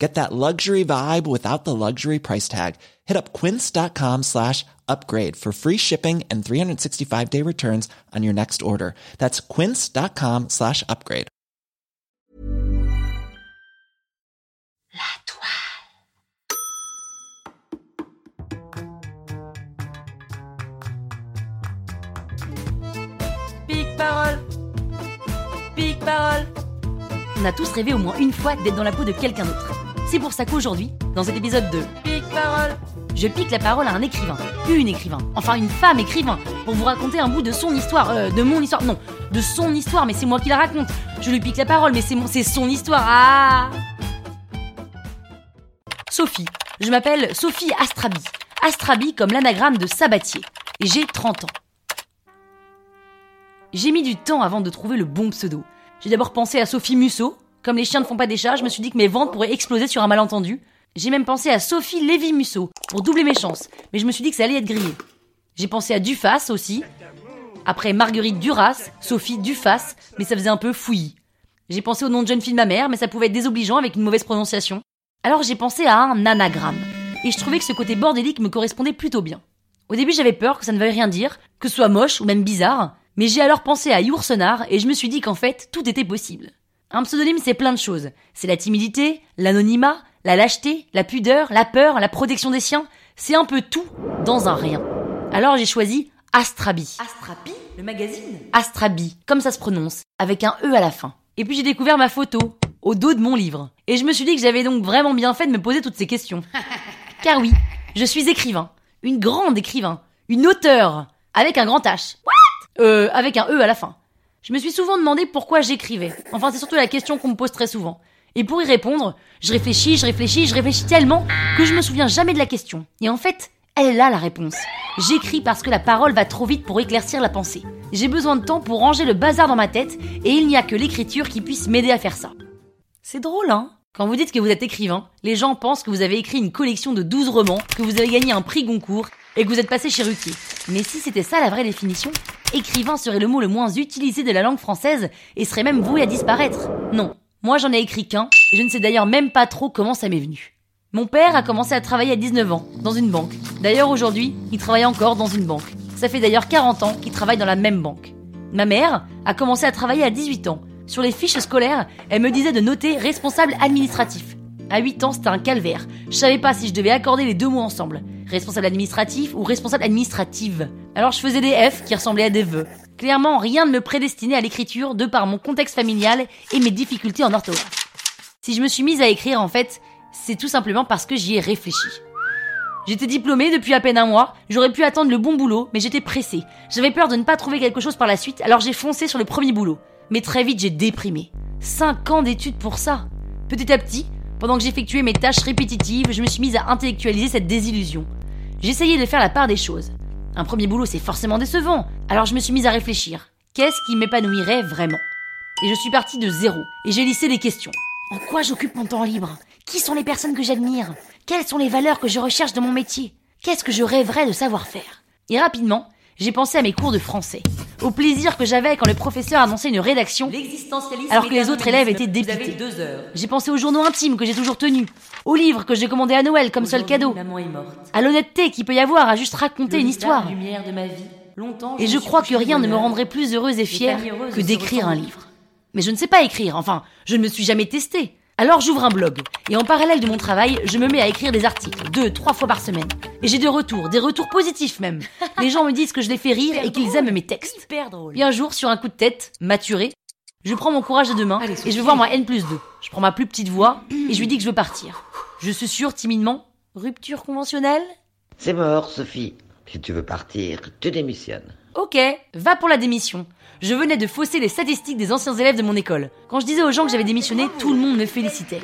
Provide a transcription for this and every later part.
Get that luxury vibe without the luxury price tag. Hit up quince.com slash upgrade for free shipping and 365 day returns on your next order. That's quince.com slash upgrade. Pique parole Pique parole On a tous rêvé au moins une fois d'être dans la peau de quelqu'un d'autre. C'est pour ça qu'aujourd'hui, dans cet épisode de Pique parole, je pique la parole à un écrivain, une écrivain, enfin une femme écrivain, pour vous raconter un bout de son histoire, euh, de mon histoire, non, de son histoire, mais c'est moi qui la raconte. Je lui pique la parole, mais c'est mon, c'est son histoire. Ah Sophie. Je m'appelle Sophie Astrabi. Astrabi comme l'anagramme de Sabatier. Et j'ai 30 ans. J'ai mis du temps avant de trouver le bon pseudo. J'ai d'abord pensé à Sophie Musso. Comme les chiens ne font pas des chats, je me suis dit que mes ventes pourraient exploser sur un malentendu. J'ai même pensé à Sophie Lévy Musso pour doubler mes chances, mais je me suis dit que ça allait être grillé. J'ai pensé à Dufas aussi. Après Marguerite Duras, Sophie Dufas, mais ça faisait un peu fouillis. J'ai pensé au nom de jeune fille de ma mère, mais ça pouvait être désobligeant avec une mauvaise prononciation. Alors j'ai pensé à un anagramme. Et je trouvais que ce côté bordélique me correspondait plutôt bien. Au début, j'avais peur que ça ne veuille rien dire, que ce soit moche ou même bizarre, mais j'ai alors pensé à Yourcenar et je me suis dit qu'en fait, tout était possible. Un pseudonyme, c'est plein de choses. C'est la timidité, l'anonymat, la lâcheté, la pudeur, la peur, la protection des siens. C'est un peu tout dans un rien. Alors j'ai choisi Astrabi. Astrapi, le magazine Astrabi, comme ça se prononce, avec un E à la fin. Et puis j'ai découvert ma photo, au dos de mon livre. Et je me suis dit que j'avais donc vraiment bien fait de me poser toutes ces questions. Car oui, je suis écrivain. Une grande écrivain. Une auteure. Avec un grand H. What? Euh, avec un E à la fin. Je me suis souvent demandé pourquoi j'écrivais. Enfin, c'est surtout la question qu'on me pose très souvent. Et pour y répondre, je réfléchis, je réfléchis, je réfléchis tellement que je me souviens jamais de la question. Et en fait, elle est là la réponse. J'écris parce que la parole va trop vite pour éclaircir la pensée. J'ai besoin de temps pour ranger le bazar dans ma tête et il n'y a que l'écriture qui puisse m'aider à faire ça. C'est drôle, hein? Quand vous dites que vous êtes écrivain, les gens pensent que vous avez écrit une collection de 12 romans, que vous avez gagné un prix Goncourt et que vous êtes passé chez Ruquier. Mais si c'était ça la vraie définition, écrivain serait le mot le moins utilisé de la langue française et serait même voué à disparaître. Non, moi j'en ai écrit qu'un, et je ne sais d'ailleurs même pas trop comment ça m'est venu. Mon père a commencé à travailler à 19 ans, dans une banque. D'ailleurs aujourd'hui, il travaille encore dans une banque. Ça fait d'ailleurs 40 ans qu'il travaille dans la même banque. Ma mère a commencé à travailler à 18 ans. Sur les fiches scolaires, elle me disait de noter responsable administratif. À 8 ans, c'était un calvaire. Je savais pas si je devais accorder les deux mots ensemble. Responsable administratif ou responsable administrative. Alors je faisais des F qui ressemblaient à des vœux. Clairement, rien ne me prédestinait à l'écriture de par mon contexte familial et mes difficultés en orthographe. Si je me suis mise à écrire, en fait, c'est tout simplement parce que j'y ai réfléchi. J'étais diplômée depuis à peine un mois, j'aurais pu attendre le bon boulot, mais j'étais pressée. J'avais peur de ne pas trouver quelque chose par la suite, alors j'ai foncé sur le premier boulot. Mais très vite, j'ai déprimé. Cinq ans d'études pour ça. Petit à petit, pendant que j'effectuais mes tâches répétitives, je me suis mise à intellectualiser cette désillusion. J'essayais de faire la part des choses. Un premier boulot, c'est forcément décevant, alors je me suis mise à réfléchir. Qu'est-ce qui m'épanouirait vraiment? Et je suis partie de zéro, et j'ai lissé des questions. En quoi j'occupe mon temps libre? Qui sont les personnes que j'admire? Quelles sont les valeurs que je recherche dans mon métier? Qu'est-ce que je rêverais de savoir faire? Et rapidement, j'ai pensé à mes cours de français, au plaisir que j'avais quand le professeur annonçait une rédaction, alors que les autres élèves étaient dépités. J'ai pensé aux journaux intimes que j'ai toujours tenus, aux livres que j'ai commandés à Noël comme seul cadeau, à l'honnêteté qu'il peut y avoir à juste raconter une histoire. regard lumière de ma vie. Longtemps, Et je crois que rien ne me rendrait plus heureuse et fière que d'écrire un livre. Mais je ne sais pas écrire, enfin, je ne me suis jamais testée. Alors j'ouvre un blog, et en parallèle de mon travail, je me mets à écrire des articles, deux, trois fois par semaine. Et j'ai des retours, des retours positifs même. Les gens me disent que je les fais rire et qu'ils aiment mes textes. Hyper drôle. Puis un jour, sur un coup de tête, maturé, je prends mon courage de deux mains Allez, et je vais voir ma N plus 2. Je prends ma plus petite voix et je lui dis que je veux partir. Je suis sûre timidement, rupture conventionnelle? C'est mort, Sophie. Si tu veux partir, tu démissionnes. Ok, va pour la démission. Je venais de fausser les statistiques des anciens élèves de mon école. Quand je disais aux gens que j'avais démissionné, tout le monde me félicitait.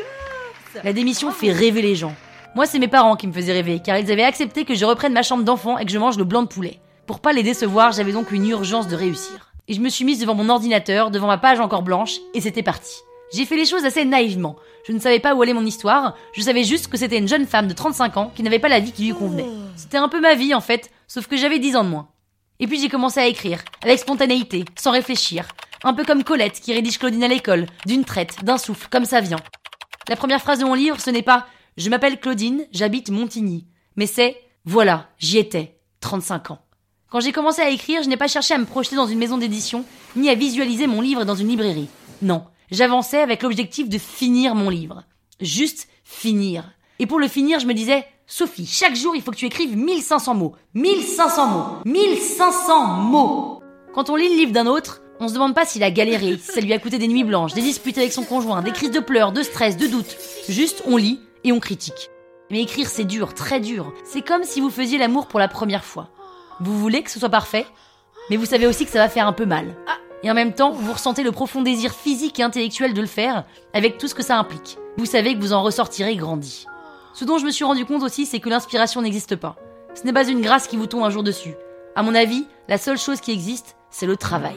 La démission fait rêver les gens. Moi, c'est mes parents qui me faisaient rêver, car ils avaient accepté que je reprenne ma chambre d'enfant et que je mange le blanc de poulet. Pour pas les décevoir, j'avais donc une urgence de réussir. Et je me suis mise devant mon ordinateur, devant ma page encore blanche, et c'était parti. J'ai fait les choses assez naïvement. Je ne savais pas où allait mon histoire, je savais juste que c'était une jeune femme de 35 ans qui n'avait pas la vie qui lui convenait. C'était un peu ma vie en fait, sauf que j'avais 10 ans de moins. Et puis j'ai commencé à écrire, avec spontanéité, sans réfléchir. Un peu comme Colette qui rédige Claudine à l'école, d'une traite, d'un souffle, comme ça vient. La première phrase de mon livre, ce n'est pas Je m'appelle Claudine, j'habite Montigny, mais c'est Voilà, j'y étais, 35 ans. Quand j'ai commencé à écrire, je n'ai pas cherché à me projeter dans une maison d'édition, ni à visualiser mon livre dans une librairie. Non, j'avançais avec l'objectif de finir mon livre. Juste finir. Et pour le finir, je me disais, Sophie, chaque jour, il faut que tu écrives 1500 mots. 1500 mots. 1500 mots. Quand on lit le livre d'un autre, on se demande pas s'il a galéré, si ça lui a coûté des nuits blanches, des disputes avec son conjoint, des crises de pleurs, de stress, de doutes. Juste, on lit et on critique. Mais écrire, c'est dur, très dur. C'est comme si vous faisiez l'amour pour la première fois. Vous voulez que ce soit parfait, mais vous savez aussi que ça va faire un peu mal. Et en même temps, vous ressentez le profond désir physique et intellectuel de le faire, avec tout ce que ça implique. Vous savez que vous en ressortirez grandi. Ce dont je me suis rendu compte aussi, c'est que l'inspiration n'existe pas. Ce n'est pas une grâce qui vous tombe un jour dessus. À mon avis, la seule chose qui existe, c'est le travail.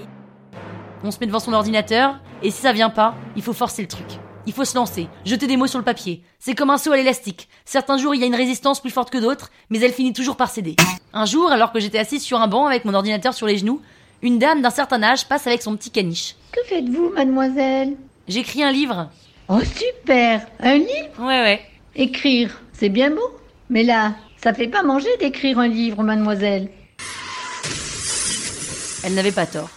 On se met devant son ordinateur, et si ça vient pas, il faut forcer le truc. Il faut se lancer, jeter des mots sur le papier. C'est comme un saut à l'élastique. Certains jours, il y a une résistance plus forte que d'autres, mais elle finit toujours par céder. Un jour, alors que j'étais assise sur un banc avec mon ordinateur sur les genoux, une dame d'un certain âge passe avec son petit caniche. Que faites-vous, mademoiselle? J'écris un livre. Oh, super Un livre? Ouais, ouais. Écrire, c'est bien beau. Mais là, ça fait pas manger d'écrire un livre, mademoiselle. Elle n'avait pas tort.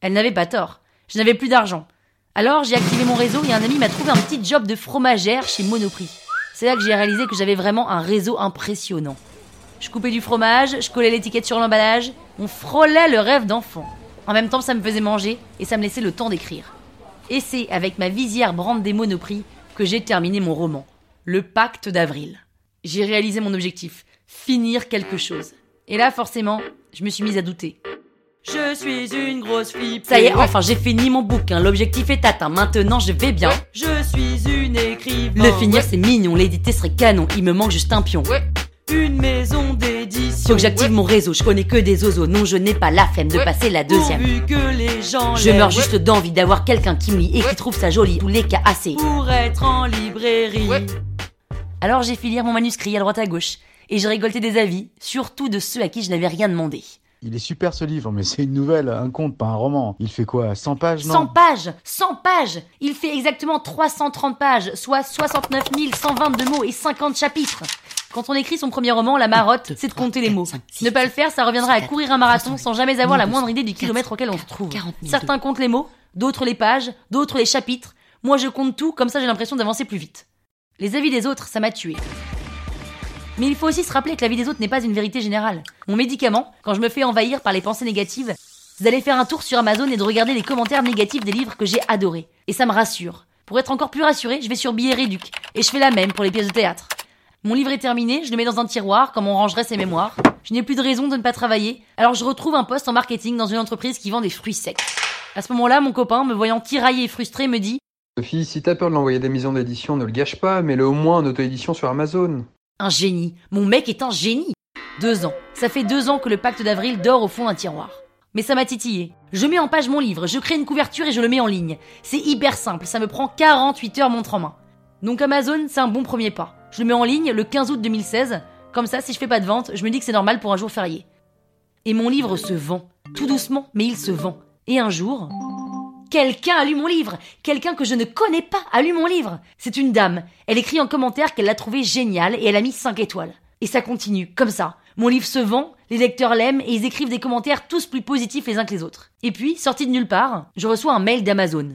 Elle n'avait pas tort. Je n'avais plus d'argent. Alors j'ai activé mon réseau et un ami m'a trouvé un petit job de fromagère chez Monoprix. C'est là que j'ai réalisé que j'avais vraiment un réseau impressionnant. Je coupais du fromage, je collais l'étiquette sur l'emballage, on frôlait le rêve d'enfant. En même temps, ça me faisait manger et ça me laissait le temps d'écrire. Et c'est avec ma visière brande des Monoprix que j'ai terminé mon roman, Le Pacte d'avril. J'ai réalisé mon objectif, finir quelque chose. Et là, forcément, je me suis mise à douter. Je suis une grosse flippe. Ça y est, enfin j'ai fini mon bouquin, l'objectif est atteint, maintenant je vais bien. Je suis une écrivain. Le finir c'est mignon, l'éditer serait canon, il me manque juste un pion. Ouais. Une maison d'édition. Faut que j'active mon réseau, je connais que des oiseaux, non je n'ai pas la flemme de passer la deuxième. Pourvu que les gens Je meurs juste d'envie d'avoir quelqu'un qui me lit et qui trouve ça joli, tous les cas assez. Pour être en librairie. Alors j'ai fait lire mon manuscrit à droite à gauche, et j'ai récolté des avis, surtout de ceux à qui je n'avais rien demandé. Il est super ce livre, mais c'est une nouvelle, un conte, pas un roman. Il fait quoi? 100 pages, non? 100 pages 100 pages Il fait exactement 330 pages, soit 69 122 mots et 50 chapitres. Quand on écrit son premier roman, la marotte, c'est de compter les mots. Ne pas le faire, ça reviendra à courir un marathon sans jamais avoir la moindre idée du kilomètre auquel on se trouve. Certains comptent les mots, d'autres les pages, d'autres les chapitres. Moi, je compte tout, comme ça j'ai l'impression d'avancer plus vite. Les avis des autres, ça m'a tué. Mais il faut aussi se rappeler que l'avis des autres n'est pas une vérité générale. Mon médicament, quand je me fais envahir par les pensées négatives, c'est d'aller faire un tour sur Amazon et de regarder les commentaires négatifs des livres que j'ai adorés. Et ça me rassure. Pour être encore plus rassuré, je vais sur Billet Réduc. Et je fais la même pour les pièces de théâtre. Mon livre est terminé, je le mets dans un tiroir, comme on rangerait ses mémoires. Je n'ai plus de raison de ne pas travailler, alors je retrouve un poste en marketing dans une entreprise qui vend des fruits secs. À ce moment-là, mon copain, me voyant tiraillé et frustré, me dit Sophie, si t'as peur de l'envoyer des maisons d'édition, ne le gâche pas, mets-le au moins en auto-édition sur Amazon. Un génie. Mon mec est un génie. Deux ans. Ça fait deux ans que le pacte d'avril dort au fond d'un tiroir. Mais ça m'a titillé. Je mets en page mon livre, je crée une couverture et je le mets en ligne. C'est hyper simple, ça me prend 48 heures montre en main. Donc Amazon, c'est un bon premier pas. Je le mets en ligne le 15 août 2016. Comme ça, si je fais pas de vente, je me dis que c'est normal pour un jour férié. Et mon livre se vend. Tout doucement, mais il se vend. Et un jour, quelqu'un a lu mon livre. Quelqu'un que je ne connais pas a lu mon livre. C'est une dame. Elle écrit en commentaire qu'elle l'a trouvé génial et elle a mis 5 étoiles. Et ça continue, comme ça. Mon livre se vend, les lecteurs l'aiment et ils écrivent des commentaires tous plus positifs les uns que les autres. Et puis, sorti de nulle part, je reçois un mail d'Amazon.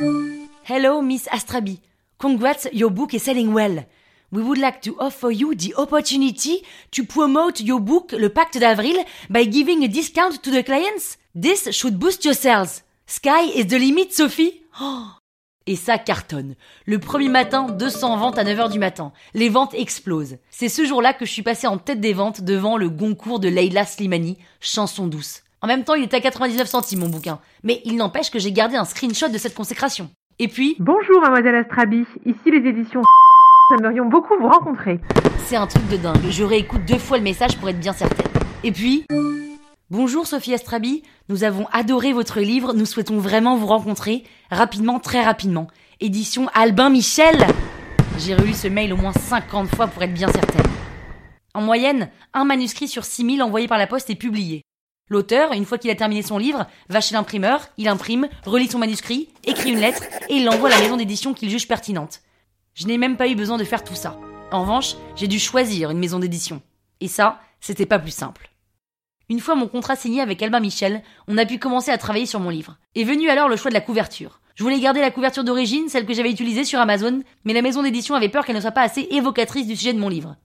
Hello Miss Astrabi. Congrats, your book is selling well. We would like to offer you the opportunity to promote your book, Le Pacte d'Avril, by giving a discount to the clients. This should boost your sales. Sky is the limit, Sophie. Oh. Et ça cartonne. Le premier matin, 200 ventes à 9h du matin. Les ventes explosent. C'est ce jour-là que je suis passée en tête des ventes devant le Goncourt de Leila Slimani, Chanson douce. En même temps, il était à 99 centimes mon bouquin. Mais il n'empêche que j'ai gardé un screenshot de cette consécration. Et puis... Bonjour mademoiselle Astrabi, ici les éditions nous aimerions beaucoup vous rencontrer. C'est un truc de dingue. Je réécoute deux fois le message pour être bien certaine. Et puis... Bonjour Sophie Astrabi, nous avons adoré votre livre, nous souhaitons vraiment vous rencontrer, rapidement, très rapidement. Édition Albin Michel J'ai relu ce mail au moins 50 fois pour être bien certaine. En moyenne, un manuscrit sur 6000 envoyé par la poste est publié. L'auteur, une fois qu'il a terminé son livre, va chez l'imprimeur, il imprime, relit son manuscrit, écrit une lettre et il l'envoie à la maison d'édition qu'il juge pertinente. Je n'ai même pas eu besoin de faire tout ça. En revanche, j'ai dû choisir une maison d'édition. Et ça, c'était pas plus simple. Une fois mon contrat signé avec Albin Michel, on a pu commencer à travailler sur mon livre. Est venu alors le choix de la couverture. Je voulais garder la couverture d'origine, celle que j'avais utilisée sur Amazon, mais la maison d'édition avait peur qu'elle ne soit pas assez évocatrice du sujet de mon livre.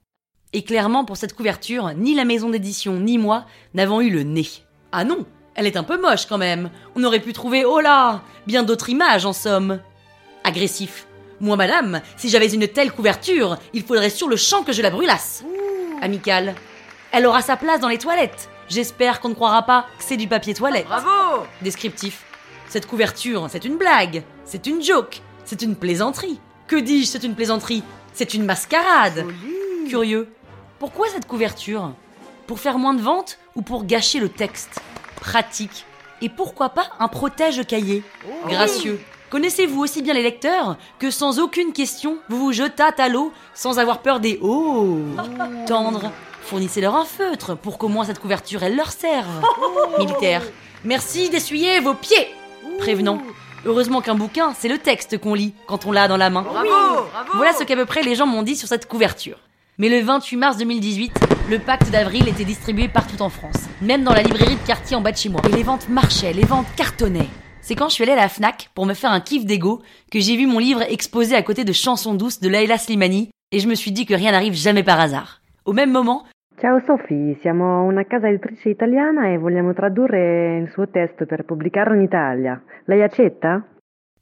Et clairement, pour cette couverture, ni la maison d'édition ni moi n'avons eu le nez. Ah non, elle est un peu moche quand même. On aurait pu trouver, oh là, bien d'autres images en somme. Agressif. Moi, madame, si j'avais une telle couverture, il faudrait sur le champ que je la brûlasse. Amical. Elle aura sa place dans les toilettes. J'espère qu'on ne croira pas que c'est du papier toilette. Bravo Descriptif. Cette couverture, c'est une blague, c'est une joke, c'est une plaisanterie. Que dis-je, c'est une plaisanterie C'est une mascarade. Curieux. Pourquoi cette couverture? Pour faire moins de ventes ou pour gâcher le texte? Pratique. Et pourquoi pas un protège-cahier Gracieux. Connaissez-vous aussi bien les lecteurs que sans aucune question, vous vous jetâtes à l'eau sans avoir peur des oh Tendre. Fournissez-leur un feutre pour qu'au moins cette couverture elle leur serve. Militaire. Merci d'essuyer vos pieds. Prévenant. Heureusement qu'un bouquin, c'est le texte qu'on lit quand on l'a dans la main. Bravo Bravo Voilà ce qu'à peu près les gens m'ont dit sur cette couverture. Mais le 28 mars 2018, le pacte d'avril était distribué partout en France, même dans la librairie de quartier en bas de chez moi. Et les ventes marchaient, les ventes cartonnaient. C'est quand je suis allée à la FNAC pour me faire un kiff d'ego que j'ai vu mon livre exposé à côté de Chansons douces de Laila Slimani et je me suis dit que rien n'arrive jamais par hasard. Au même moment, Ciao Sophie, siamo una casa editrice italiana e vogliamo tradurre il suo testo per pubblicarlo in Italia. Lei accetta?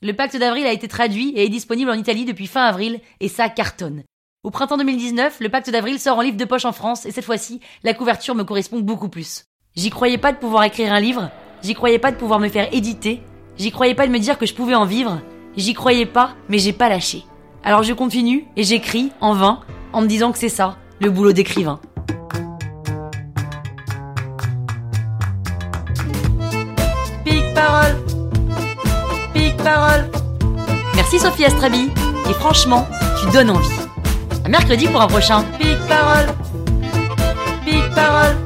le pacte d'avril a été traduit et est disponible en Italie depuis fin avril et ça cartonne. Au printemps 2019, le pacte d'avril sort en livre de poche en France et cette fois-ci, la couverture me correspond beaucoup plus. J'y croyais pas de pouvoir écrire un livre, j'y croyais pas de pouvoir me faire éditer, j'y croyais pas de me dire que je pouvais en vivre, j'y croyais pas, mais j'ai pas lâché. Alors je continue et j'écris, en vain, en me disant que c'est ça, le boulot d'écrivain. Sophie Astrabi, et franchement, tu donnes envie. À mercredi pour un prochain. Pique parole Pique parole